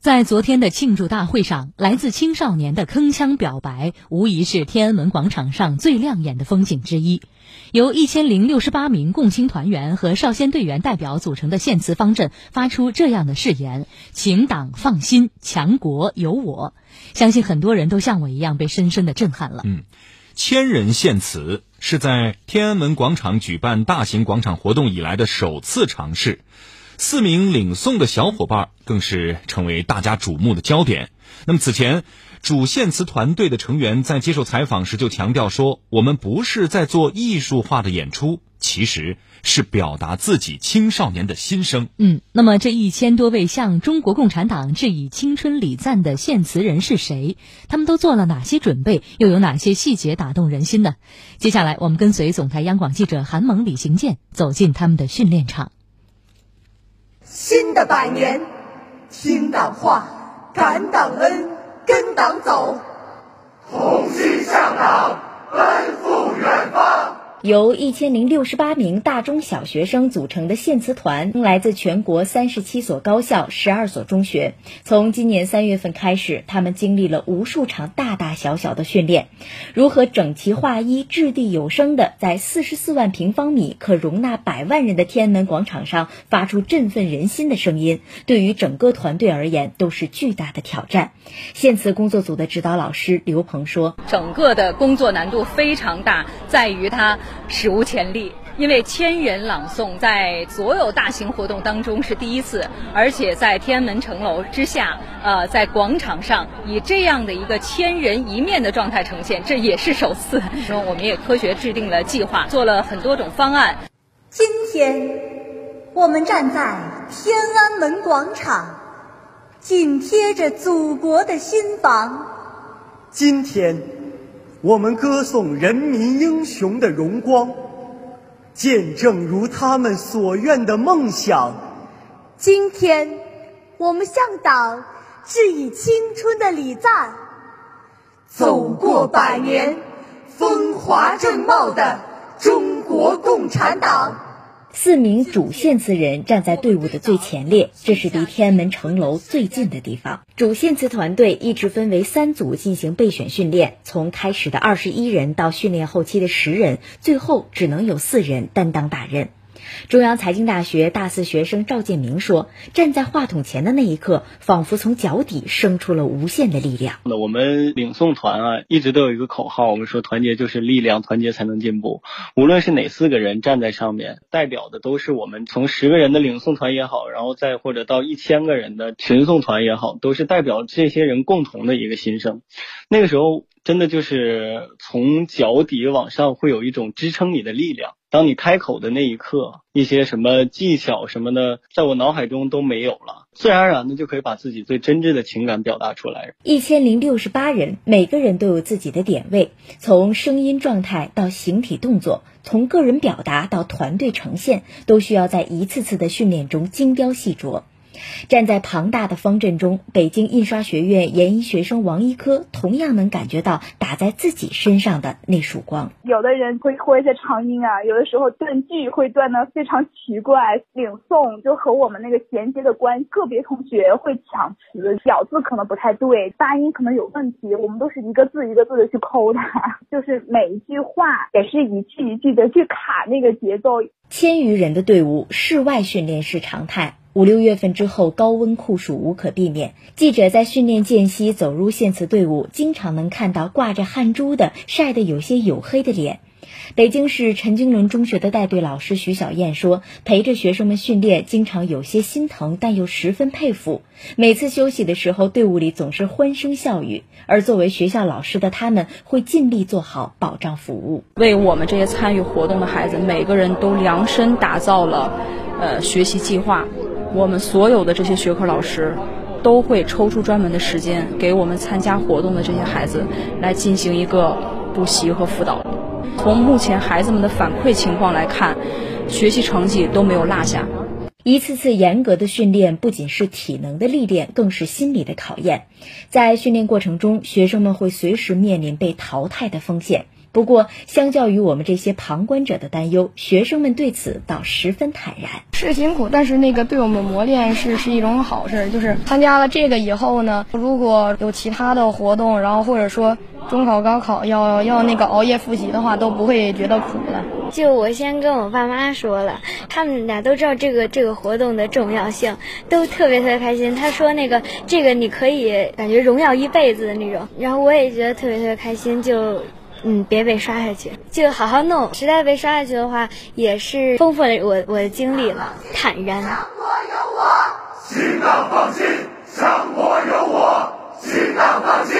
在昨天的庆祝大会上，来自青少年的铿锵表白，无疑是天安门广场上最亮眼的风景之一。由一千零六十八名共青团员和少先队员代表组成的献词方阵，发出这样的誓言：“请党放心，强国有我。”相信很多人都像我一样被深深的震撼了。嗯，千人献词是在天安门广场举办大型广场活动以来的首次尝试。四名领诵的小伙伴更是成为大家瞩目的焦点。那么此前，主献词团队的成员在接受采访时就强调说：“我们不是在做艺术化的演出，其实是表达自己青少年的心声。”嗯，那么这一千多位向中国共产党致以青春礼赞的献词人是谁？他们都做了哪些准备？又有哪些细节打动人心呢？接下来，我们跟随总台央广记者韩萌、李行健走进他们的训练场。新的百年，听党话，感党恩，跟党走，同心向党，由一千零六十八名大中小学生组成的献词团，来自全国三十七所高校、十二所中学。从今年三月份开始，他们经历了无数场大大小小的训练，如何整齐划一、掷地有声的在四十四万平方米、可容纳百万人的天安门广场上发出振奋人心的声音，对于整个团队而言都是巨大的挑战。献词工作组的指导老师刘鹏说：“整个的工作难度非常大，在于它。”史无前例，因为千人朗诵在所有大型活动当中是第一次，而且在天安门城楼之下，呃，在广场上以这样的一个千人一面的状态呈现，这也是首次。说我们也科学制定了计划，做了很多种方案。今天，我们站在天安门广场，紧贴着祖国的心房。今天。我们歌颂人民英雄的荣光，见证如他们所愿的梦想。今天，我们向党致以青春的礼赞，走过百年风华正茂的中国共产党。四名主线词人站在队伍的最前列，这是离天安门城楼最近的地方。主线词团队一直分为三组进行备选训练，从开始的二十一人到训练后期的十人，最后只能有四人担当大任。中央财经大学大四学生赵建明说：“站在话筒前的那一刻，仿佛从脚底生出了无限的力量。那我们领诵团啊，一直都有一个口号，我们说团结就是力量，团结才能进步。无论是哪四个人站在上面，代表的都是我们从十个人的领诵团也好，然后再或者到一千个人的群诵团也好，都是代表这些人共同的一个心声。那个时候，真的就是从脚底往上会有一种支撑你的力量。”当你开口的那一刻，一些什么技巧什么的，在我脑海中都没有了，自然而然的就可以把自己最真挚的情感表达出来。一千零六十八人，每个人都有自己的点位，从声音状态到形体动作，从个人表达到团队呈现，都需要在一次次的训练中精雕细琢。站在庞大的方阵中，北京印刷学院研一学生王一科同样能感觉到打在自己身上的那束光。有的人会拖一些长音啊，有的时候断句会断的非常奇怪，领诵就和我们那个衔接的关。个别同学会抢词，咬字可能不太对，发音可能有问题，我们都是一个字一个字的去抠它，就是每一句话也是一句一句的去卡那个节奏。千余人的队伍，室外训练是常态。五六月份之后，高温酷暑无可避免。记者在训练间隙走入献词队伍，经常能看到挂着汗珠的、晒得有些黝黑的脸。北京市陈经纶中学的带队老师徐小燕说：“陪着学生们训练，经常有些心疼，但又十分佩服。每次休息的时候，队伍里总是欢声笑语。而作为学校老师的他们，会尽力做好保障服务，为我们这些参与活动的孩子，每个人都量身打造了，呃，学习计划。”我们所有的这些学科老师，都会抽出专门的时间，给我们参加活动的这些孩子来进行一个补习和辅导。从目前孩子们的反馈情况来看，学习成绩都没有落下。一次次严格的训练，不仅是体能的历练，更是心理的考验。在训练过程中，学生们会随时面临被淘汰的风险。不过，相较于我们这些旁观者的担忧，学生们对此倒十分坦然。是辛苦，但是那个对我们磨练是是一种好事。就是参加了这个以后呢，如果有其他的活动，然后或者说中考、高考要要那个熬夜复习的话，都不会觉得苦了。就我先跟我爸妈说了，他们俩都知道这个这个活动的重要性，都特别特别开心。他说那个这个你可以感觉荣耀一辈子的那种，然后我也觉得特别特别开心，就。嗯，别被刷下去，就好好弄。实在被刷下去的话，也是丰富了我我的经历了，坦然。向我有我，心当放心；向我有我，心当放心。